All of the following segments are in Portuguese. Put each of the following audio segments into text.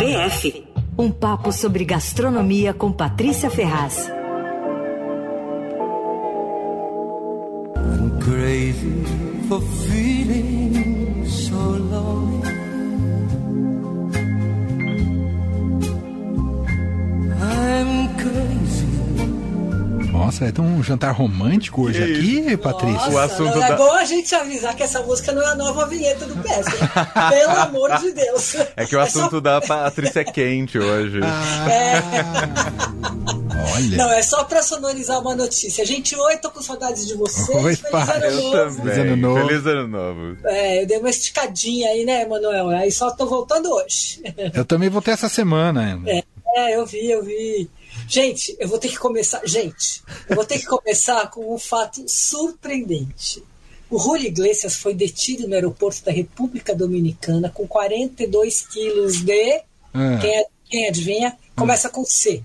PF. Um papo sobre gastronomia com Patrícia Ferraz. I'm crazy for feeling so lonely. Nossa, é tão um jantar romântico hoje aqui, Patrícia. Nossa, o assunto não, é da... bom a gente avisar que essa música não é a nova vinheta do PF. Pelo amor de Deus. É que o é assunto só... da Patrícia é quente hoje. Ah. É. Olha. Não, é só pra sonorizar uma notícia. Gente, oi, tô com saudades de vocês. Oi, Feliz pai. ano eu novo. Feliz ano novo. Feliz ano novo. É, eu dei uma esticadinha aí, né, Manuel? Aí só tô voltando hoje. Eu também voltei essa semana. É, é, eu vi, eu vi. Gente, eu vou ter que começar. Gente, eu vou ter que começar com um fato surpreendente. O Julio Iglesias foi detido no aeroporto da República Dominicana com 42 quilos de. É. Quem, quem adivinha? Começa com C.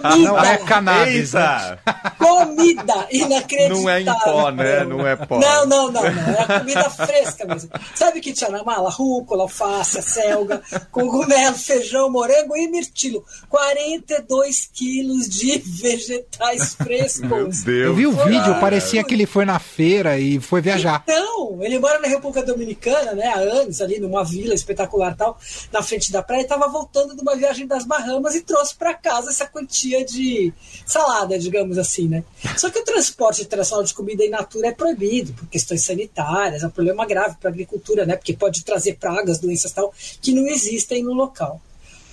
Comida. Não é cannabis. Né? Comida inacreditável. Não é em pó, né? Não é pó. Não, não, não, não. É comida fresca mesmo. Sabe o que tinha na mala? Rúcula, alface, selga, cogumelo, feijão, morango e mirtilo. 42 quilos de vegetais frescos. Meu Deus. Eu vi o vídeo, parecia que ele foi na feira e foi viajar. Então, ele mora na República Dominicana, né? Há anos, ali numa vila espetacular tal, na frente da praia, e estava voltando de uma viagem das Bahamas e trouxe para casa essa quantia de salada, digamos assim, né? Só que o transporte internacional de comida in natura é proibido por questões sanitárias, é um problema grave para a agricultura, né? Porque pode trazer pragas, doenças tal que não existem no local.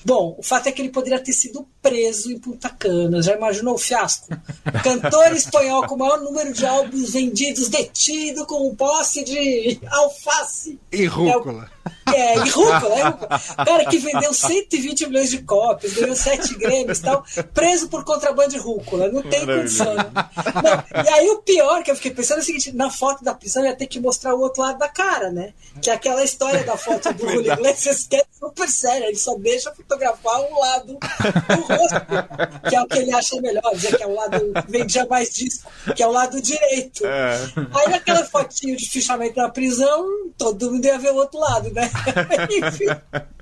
Bom, o fato é que ele poderia ter sido preso em Punta Cana. Já imaginou o fiasco? Cantor espanhol com o maior número de álbuns vendidos detido com posse de alface. E rúcula. É o... É, e rúcula, é rúcula. Cara que vendeu 120 milhões de cópias, ganhou 7 Grêmios e tal, preso por contrabando de rúcula. Não tem condição. Não. E aí o pior que eu fiquei pensando é o seguinte: na foto da prisão ia ter que mostrar o outro lado da cara, né? Que é aquela história da foto do Julio Iglesias que é super séria, ele só deixa fotografar um lado do rosto, que é o que ele acha melhor, dizer que é o lado vendia mais disco, que é o lado direito. É. Aí naquela fotinho de fichamento na prisão, todo mundo ia ver o outro lado, né?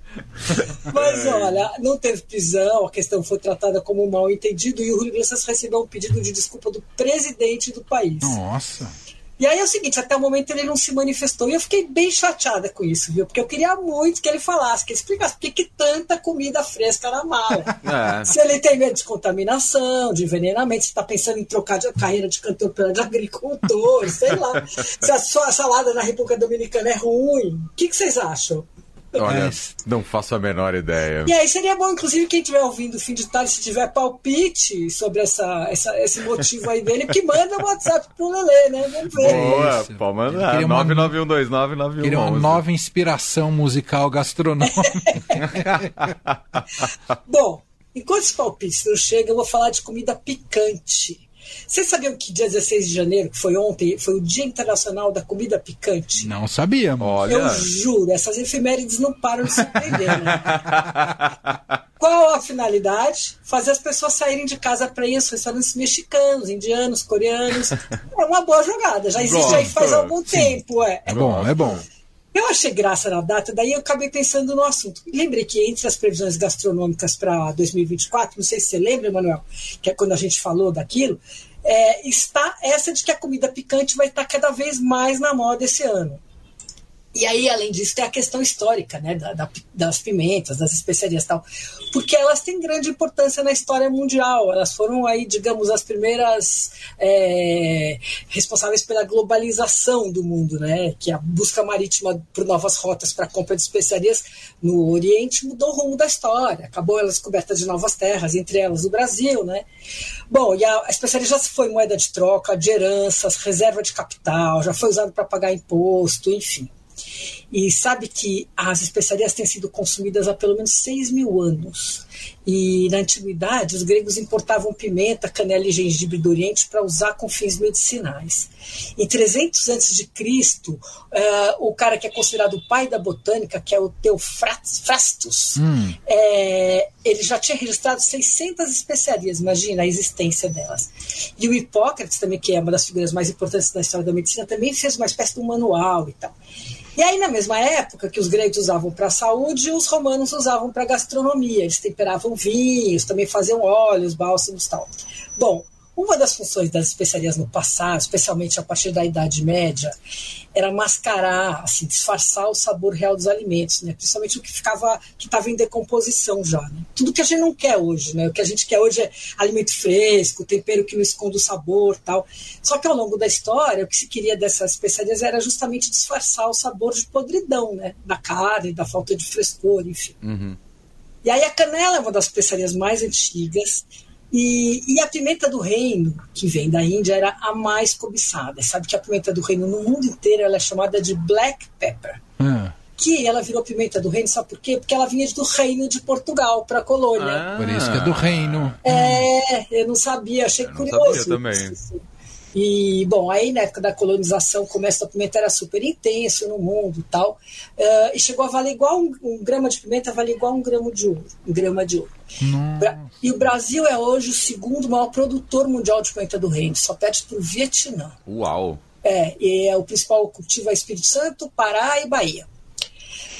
Mas olha, não teve prisão, a questão foi tratada como um mal entendido e o Julio Iglesias recebeu um pedido de desculpa do presidente do país. Nossa. E aí é o seguinte, até o momento ele não se manifestou. E eu fiquei bem chateada com isso, viu? Porque eu queria muito que ele falasse, que ele explicasse por que, que tanta comida fresca na mala. É. Se ele tem medo de contaminação, de envenenamento, se está pensando em trocar de carreira de cantor pela de agricultor, sei lá. se a sua salada na República Dominicana é ruim. O que, que vocês acham? Olha, não faço a menor ideia. E aí seria bom, inclusive, quem estiver ouvindo o fim de tarde, se tiver palpite sobre essa, essa, esse motivo aí dele, que manda um WhatsApp pro Lelê, né? Vamos ver. Boa, Isso. pode mandar. 991299111. Queria uma nova inspiração musical gastronômica. bom, enquanto os palpites não chegam, eu vou falar de comida picante. Vocês sabiam que dia 16 de janeiro, que foi ontem, foi o Dia Internacional da Comida Picante? Não sabíamos. Olha. Eu juro, essas efemérides não param de se perder. Né? Qual a finalidade? Fazer as pessoas saírem de casa para ir aos restaurantes mexicanos, indianos, coreanos. É uma boa jogada. Já existe aí faz algum Sim. tempo. É, é bom, é bom. Eu achei graça na data, daí eu acabei pensando no assunto. Lembrei que entre as previsões gastronômicas para 2024, não sei se você lembra, Emanuel, que é quando a gente falou daquilo, é, está essa de que a comida picante vai estar cada vez mais na moda esse ano. E aí, além disso, tem a questão histórica, né, da, da, das pimentas, das especiarias e tal, porque elas têm grande importância na história mundial. Elas foram aí, digamos, as primeiras é, responsáveis pela globalização do mundo, né, que a busca marítima por novas rotas para compra de especiarias no Oriente mudou o rumo da história. Acabou ela descoberta de novas terras, entre elas o Brasil, né. Bom, e a, a especiaria já foi moeda de troca, de heranças, reserva de capital, já foi usado para pagar imposto, enfim. E sabe que as especiarias têm sido consumidas há pelo menos 6 mil anos. E na antiguidade, os gregos importavam pimenta, canela e gengibre do Oriente para usar com fins medicinais. Em 300 a.C., uh, o cara que é considerado o pai da botânica, que é o Teofrastus, hum. é, ele já tinha registrado 600 especiarias, imagina a existência delas. E o Hipócrates, também, que é uma das figuras mais importantes da história da medicina, também fez uma espécie de um manual e tal. E aí, na, mesma época que os gregos usavam para a saúde, os romanos usavam para gastronomia. Eles temperavam vinhos, também faziam óleos, bálsamos e tal. Bom, uma das funções das especiarias no passado, especialmente a partir da Idade Média, era mascarar, assim, disfarçar o sabor real dos alimentos, né? Principalmente o que ficava, que estava em decomposição já. Né? Tudo que a gente não quer hoje, né? O que a gente quer hoje é alimento fresco, tempero que não esconda o sabor, tal. Só que ao longo da história, o que se queria dessas especiarias era justamente disfarçar o sabor de podridão, né? Da carne, da falta de frescor, enfim. Uhum. E aí a canela é uma das especiarias mais antigas e, e, a pimenta do reino, que vem da Índia, era a mais cobiçada. Sabe que a pimenta do reino no mundo inteiro ela é chamada de black pepper. Ah, Que ela virou pimenta do reino, sabe por quê? Porque ela vinha do reino de Portugal para a colônia. Ah. por isso que é do reino. É, eu não sabia, achei Eu não curioso. sabia também. isso. E, bom, aí na época da colonização, o comércio da pimenta era super intenso no mundo e tal. eh, e chegou a valer igual um, um grama de pimenta, vale igual um grama de ouro. Um grama de ouro. E o Brasil é hoje o segundo maior produtor mundial de pimenta do reino, só perde para o Vietnã. Uau. É, e é o principal cultivo é Espírito Santo, Pará e Bahia.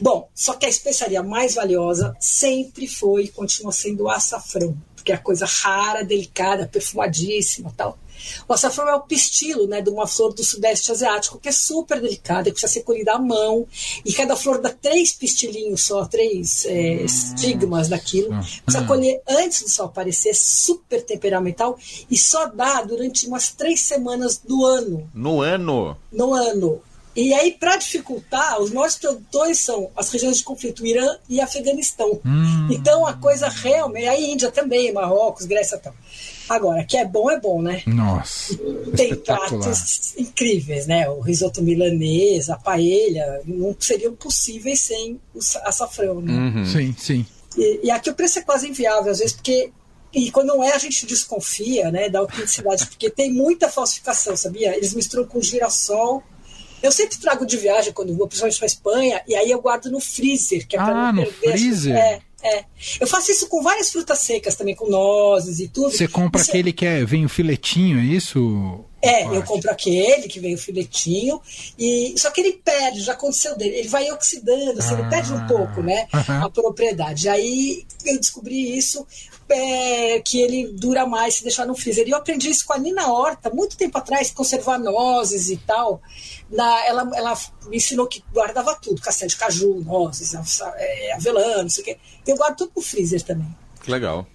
Bom, só que a especiaria mais valiosa sempre foi e continua sendo o açafrão, porque é a coisa rara, delicada, perfumadíssima tal. O açafrão é o pistilo né, de uma flor do sudeste asiático, que é super delicada, que precisa ser colhida à mão, e cada flor dá três pistilinhos só, três é, estigmas daquilo. Precisa colher antes do sol aparecer, é super temperamental, e só dá durante umas três semanas do ano No ano. no ano. E aí, para dificultar, os maiores produtores são as regiões de conflito, o Irã e Afeganistão. Então, a coisa realmente. A Índia também, Marrocos, Grécia e tal. Agora, que é bom, é bom, né? Nossa, Tem pratos incríveis, né? O risoto milanês, a paella, não seriam possíveis sem o açafrão, né? Uhum. Sim, sim. E, e aqui o preço é quase inviável, às vezes, porque. E quando não é, a gente desconfia né, da autenticidade, porque tem muita falsificação, sabia? Eles misturam com girassol. Eu sempre trago de viagem quando vou, principalmente para Espanha, e aí eu guardo no freezer, que é para Ah, não no perder. freezer? É, é. Eu faço isso com várias frutas secas também, com nozes e tudo. Você compra Isso- aquele que é, vem o filetinho, é isso? É, eu compro aquele que vem o filetinho, e só que ele perde, já aconteceu dele, ele vai oxidando, assim, ele perde um pouco, né, Ah, a propriedade. Aí eu descobri isso, é, que ele dura mais se deixar no freezer. E eu aprendi isso com a Nina Horta, muito tempo atrás, conservar nozes e tal. Na, ela, ela me ensinou que guardava tudo, castanha de caju, nozes, é, avelã, não sei o quê. Eu guardo tudo no freezer também. Que legal.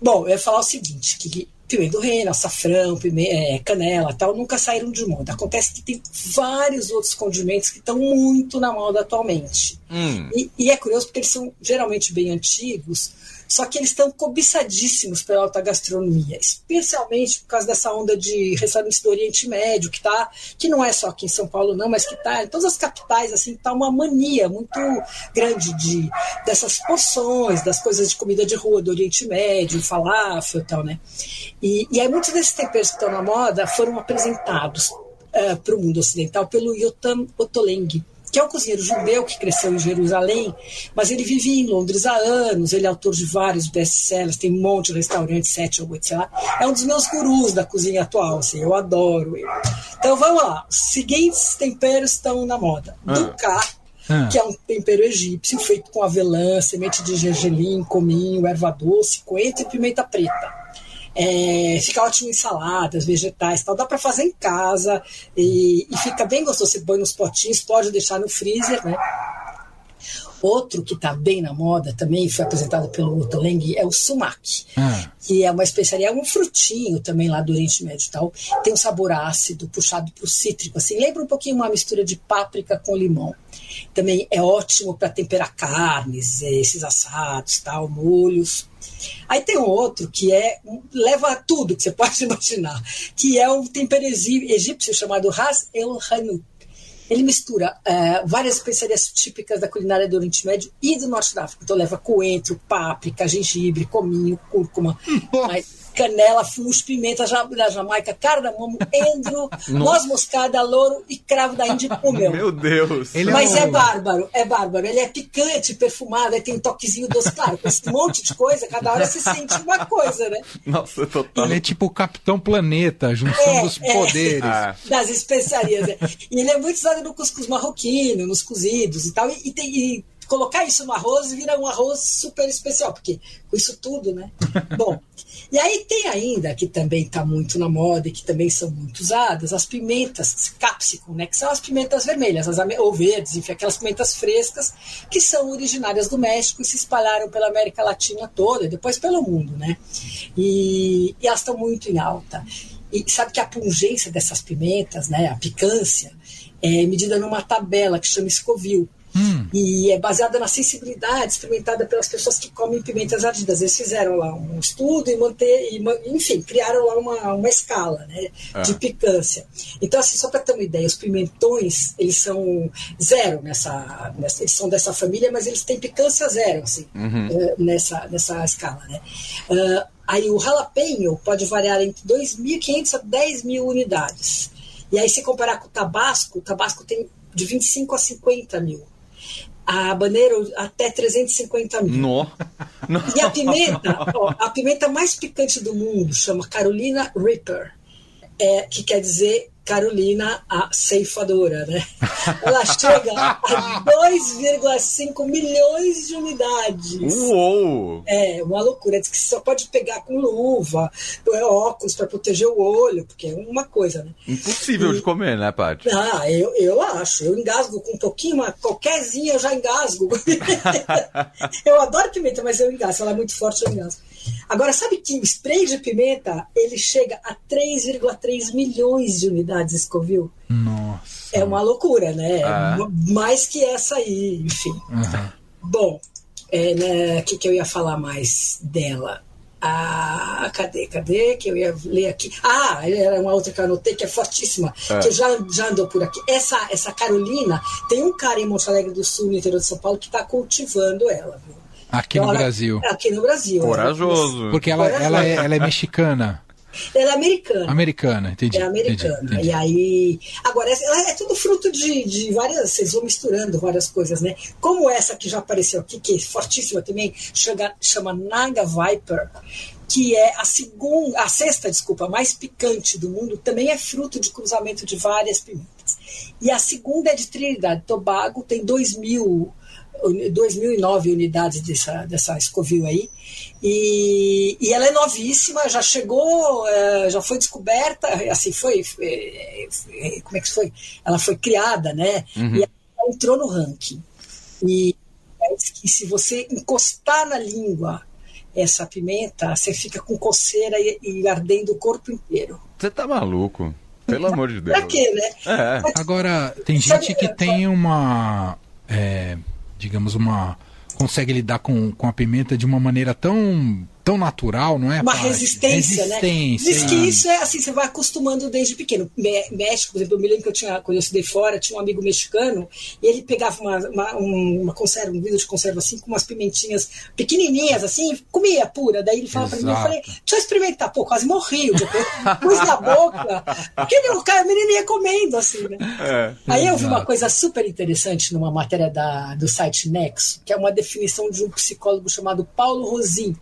Bom, eu ia falar o seguinte, que pimenta do reino, açafrão, é, canela tal, nunca saíram de moda. Acontece que tem vários outros condimentos que estão muito na moda atualmente. Hum. E, e é curioso porque eles são geralmente bem antigos, só que eles estão cobiçadíssimos pela alta gastronomia, especialmente por causa dessa onda de restaurantes do Oriente Médio, que tá, que não é só aqui em São Paulo não, mas que tá em todas as capitais, assim, tá uma mania muito grande de dessas porções, das coisas de comida de rua do Oriente Médio, falafel e tal, né? E, e aí muitos desses temperos que estão na moda foram apresentados para o mundo ocidental pelo Yotam Ottolenghi, que é um cozinheiro judeu que cresceu em Jerusalém, mas ele vivia em Londres há anos, ele é autor de vários best-sellers, tem um monte de restaurantes, sete ou oito, sei lá. É um dos meus gurus da cozinha atual, assim, eu adoro ele. Então vamos lá, os seguintes temperos estão na moda. Ah. Ah. que é um tempero egípcio feito com avelã, semente de gergelim, cominho, erva doce, coentro e pimenta preta. É, fica ótimo em saladas, vegetais, tal. Dá para fazer em casa e, e fica bem gostoso. Você põe nos potinhos, pode deixar no freezer, né? Outro que está bem na moda também, foi apresentado pelo Otoleng, é o sumac, Ah. que é uma especiaria, é um frutinho também lá do Oriente Médio e tal. Tem um sabor ácido, puxado para o cítrico, assim. Lembra um pouquinho uma mistura de páprica com limão. Também é ótimo para temperar carnes, eh, esses assados, tal, molhos. Aí tem um outro que é leva a tudo que você pode imaginar, que é um tempero egí- egípcio chamado Ras El Hanout. Ele mistura eh, várias especiarias típicas da culinária do Oriente Médio e do Norte da África. Então leva coentro, páprica, gengibre, cominho, cúrcuma, mas canela, fumos, pimenta ja- da Jamaica, cardamomo, endro, noz moscada, louro e cravo da Índia com mel. Meu Deus. Ele é Mas um- é bárbaro, é bárbaro. Ele é picante, perfumado, aí tem um toquezinho doce. Claro, com esse monte de coisa, cada hora se sente uma coisa, né? Nossa, total. Ele é tipo o Capitão Planeta, junção É, dos é. poderes. Ah, Das especiarias. né? E ele é muito usado no cuscuz marroquino, nos cozidos e tal, e, tem, e colocar isso no arroz vira um arroz super especial, porque com isso tudo, né? Bom, e aí tem ainda, que também está muito na moda e que também são muito usadas, as pimentas capsicum, né? Que são as pimentas vermelhas, as, ou verdes, enfim, aquelas pimentas frescas que são originárias do México e se espalharam pela América Latina toda e depois pelo mundo, né? E, e elas estão muito em alta. E sabe que a pungência dessas pimentas, né, a picância, é medida numa tabela que chama Scoville. Hum. E é baseada na sensibilidade experimentada pelas pessoas que comem pimentas ardidas. Eles fizeram lá um estudo e, manter, e enfim, criaram lá uma, uma escala né, ah. de picância. Então, assim, só para ter uma ideia, os pimentões, eles são zero nessa, nessa, Eles são dessa família, mas eles têm picância zero, assim, uhum. Eh, nessa, nessa escala. Né? Uh, aí o jalapeno pode variar entre 2.500 a 10.000 unidades. E aí, se comparar com o tabasco, o tabasco tem de 25 a 50 mil a habanero até 350 mil. No. E a pimenta, ó, a pimenta mais picante do mundo chama Carolina Reaper, é, que quer dizer Carolina, a ceifadora, né? Ela chega a 2,5 milhões de unidades. Uou! É, uma loucura. Diz que só pode pegar com luva, óculos para proteger o olho, porque é uma coisa, né? Impossível e... de comer, né, Paty? Ah, eu, eu acho. Eu engasgo com um pouquinho, uma qualquerzinha eu já engasgo. eu adoro pimenta, mas eu engasgo. Ela é muito forte, eu engasgo. Agora, sabe que o spray de pimenta, ele chega a 3,3 milhões de unidades Scoville. Nossa. É uma loucura, né? Ah. Mais que essa aí, enfim. Uhum. Bom, é, né, que, que eu ia falar mais dela? Ah, cadê, cadê? Que eu ia ler aqui. Ah, era uma outra que eu anotei que é fortíssima, é. que já, já andou por aqui. Essa, essa Carolina, tem um cara em Monte Alegre do Sul, no interior de São Paulo, que está cultivando ela. Viu? Aqui então, no Brasil. Aqui no Brasil. Corajoso. Porque ela, ela, é, ela é mexicana. Ela é americana. Americana, entendi. É americana. Entendi, entendi. E aí. Agora, ela é tudo fruto de, de várias. Vocês vão misturando várias coisas, né? Como essa que já apareceu aqui, que é fortíssima também, chama, chama Naga Viper que é a segunda, a sexta, desculpa, mais picante do mundo, também é fruto de cruzamento de várias pimentas. E a segunda é de Trinidad Tobago, tem 2 mil 2009 unidades dessa, dessa Scoville aí. E, e ela é novíssima, já chegou, é, já foi descoberta, assim, foi, foi, como é que foi? Ela foi criada, né? Uhum. E ela entrou no ranking. E, e se você encostar na língua essa pimenta, você fica com coceira e, e ardendo o corpo inteiro. Você tá maluco? Pelo amor de Deus. Pra quê, né? É. Agora, tem gente que tem uma. É, digamos, uma. consegue lidar com, com a pimenta de uma maneira tão tão natural, não é? Uma resistência, né? resistência, né? Diz que isso é assim, você vai acostumando desde pequeno. México, por exemplo, eu me lembro que eu tinha, quando eu estudei fora, tinha um amigo mexicano e ele pegava uma, uma, uma conserva, um vidro de conserva assim, com umas pimentinhas pequenininhas assim, comia pura. Daí ele falava para mim, eu falei, deixa eu experimentar. Pô, quase morri. Depois pus na boca. Porque o cara, o menino ia comendo assim, né? É, Aí eu vi uma coisa super interessante numa matéria da, do site Nexo, que é uma definição de um psicólogo chamado Paulo Rosin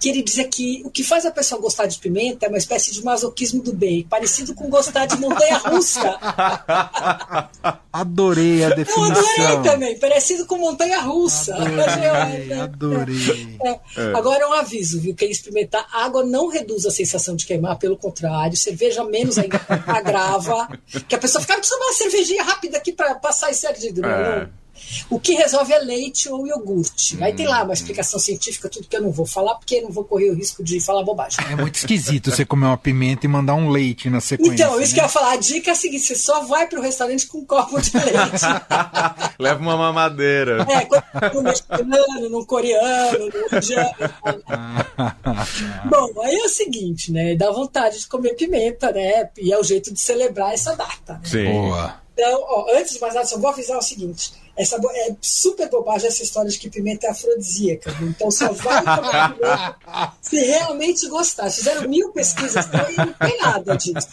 que ele dizia que o que faz a pessoa gostar de pimenta é uma espécie de masoquismo do bem, parecido com gostar de montanha russa. Adorei a definição. Eu adorei também, parecido com montanha russa. Adorei, adorei. É. É. Agora um aviso, viu? Quem experimentar água não reduz a sensação de queimar, pelo contrário, cerveja menos ainda agrava. Que a pessoa fica, tomar uma cervejinha rápida aqui para passar esse ardido. É. Não, o que resolve é leite ou iogurte. Hum. Aí tem lá uma explicação científica, tudo que eu não vou falar, porque não vou correr o risco de falar bobagem. É muito esquisito você comer uma pimenta e mandar um leite na sequência. Então, isso né? que eu ia falar. A dica é a seguinte: você só vai para o restaurante com um copo de leite. Leva uma mamadeira. É, quando no mexicano, no coreano, no indiano. Bom, aí é o seguinte, né? Dá vontade de comer pimenta, né? E é o jeito de celebrar essa data. Né? Sim. Boa. Então, ó, antes de mais nada, só vou avisar o seguinte: essa é super bobagem essa história de que pimenta é afrodisíaca. Então só vai comer pimenta se realmente gostar. Fizeram mil pesquisas e não tem nada disso.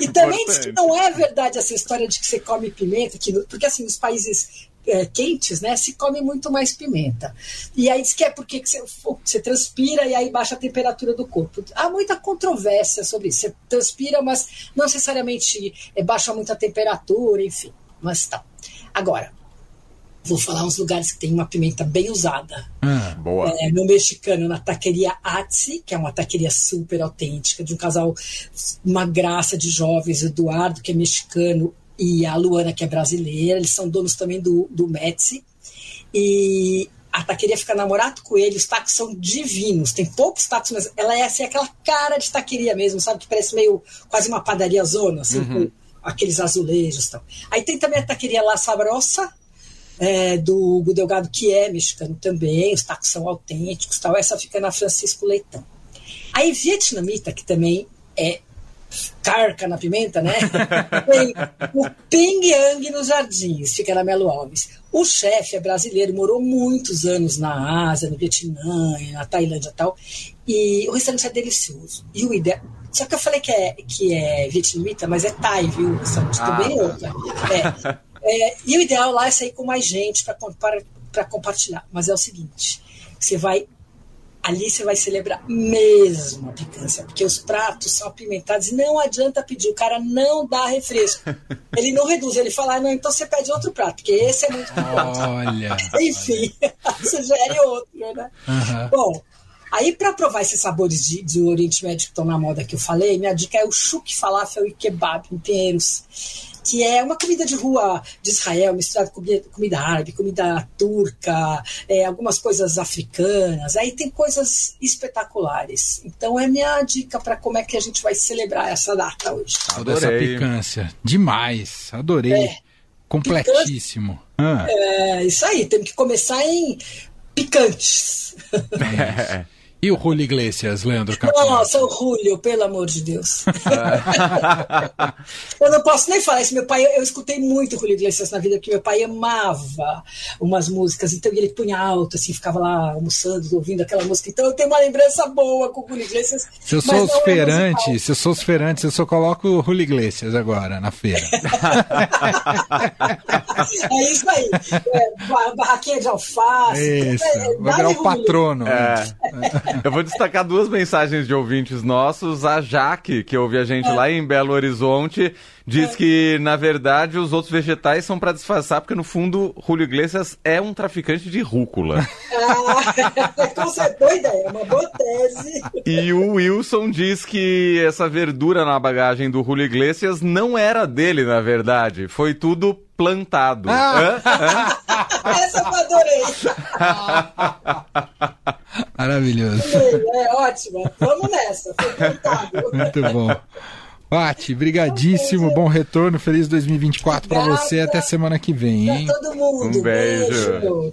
E também diz que não é verdade essa história de que você come pimenta, que, porque assim, nos países é, quentes, né, se come muito mais pimenta. E aí diz que é porque você, você, transpira e aí baixa a temperatura do corpo. Há muita controvérsia sobre isso. Você transpira, mas não necessariamente é, baixa muito a temperatura, enfim. mas tá. Agora, vou falar uns lugares que tem uma pimenta bem usada. Ah, Boa. É, no mexicano, na taqueria Atsi, que é uma taqueria super autêntica, de um casal, uma graça de jovens, Eduardo, que é mexicano, e a Luana, que é brasileira. Eles são donos também do, do Metsi. E a taqueria fica na Morato Coelho, os tacos são divinos. Tem poucos tacos, mas ela é assim, aquela cara de taqueria mesmo, sabe? Que parece meio quase uma padaria zona, assim, com aqueles azulejos e tal. Aí tem também a taqueria La Sabrosa, é, do Hugo Delgado, que é mexicano também, os tacos são autênticos tal. Essa fica na Francisco Leitão. Aí vietnamita, que também é carca na pimenta, né? Tem o Ping Yang nos Jardins, fica na Melo Alves. O chefe é brasileiro, morou muitos anos na Ásia, no Vietnã, na Tailândia e tal. E o restaurante é delicioso. E o ideal. Só que eu falei que é, que é vietnamita, mas é Thai, viu? O restaurante Ah, também é outra. É. É, e o ideal lá é sair com mais gente para compartilhar. Mas é o seguinte: você vai. Ali você vai celebrar mesmo a picância, porque os pratos são apimentados e não adianta pedir, o cara não dá refresco. Ele não reduz, ele fala, ah, não, então você pede outro prato, porque esse é muito picante. olha. Enfim, sugere outro, né? Aham. Bom, aí para provar esses sabores de, do Oriente Médio que estão na moda que eu falei, minha dica é o chuk falafel e kebab em Pinheiros, que é uma comida de rua de Israel, misturada com comida, comida árabe, comida turca, é, algumas coisas africanas. Aí tem coisas espetaculares. Então é minha dica para como é que a gente vai celebrar essa data hoje. Toda essa Adorei. picância. Demais. Adorei. É. Completíssimo. Ah, É isso aí, temos que começar em picantes. E o Julio Iglesias, Leandro Campos? Nossa, o Julio, pelo amor de Deus. eu não posso nem falar isso. Meu pai, eu escutei muito o Julio Iglesias na vida, porque meu pai amava umas músicas. Então ele punha alto, assim, ficava lá almoçando, ouvindo aquela música. Então eu tenho uma lembrança boa com o Julio Iglesias. Se eu sou não é esperante, musical. se eu sou esperante, eu só coloco o Julio Iglesias agora na feira. É isso aí. É, ba- barraquinha de alface. Isso. É, Vai virar o patrono. É. Eu vou destacar duas mensagens de ouvintes nossos. A Jaque, que ouve a gente lá em Belo Horizonte, diz que, na verdade, os outros vegetais são para disfarçar, porque no fundo, Julio Iglesias é um traficante de rúcula. Ah, com certeza, boa ideia, uma boa tese. E o Wilson diz que essa verdura na bagagem do Julio Iglesias não era dele, na verdade. Foi tudo plantado. Ah! Hã? Hã? Essa eu adorei. Maravilhoso. É ótima. Vamos nessa. Muito bom. Pati, brigadíssimo, bom retorno, feliz 2024 pra Obrigada. você, até semana que vem, hein? Pra todo mundo. Um beijo. beijo.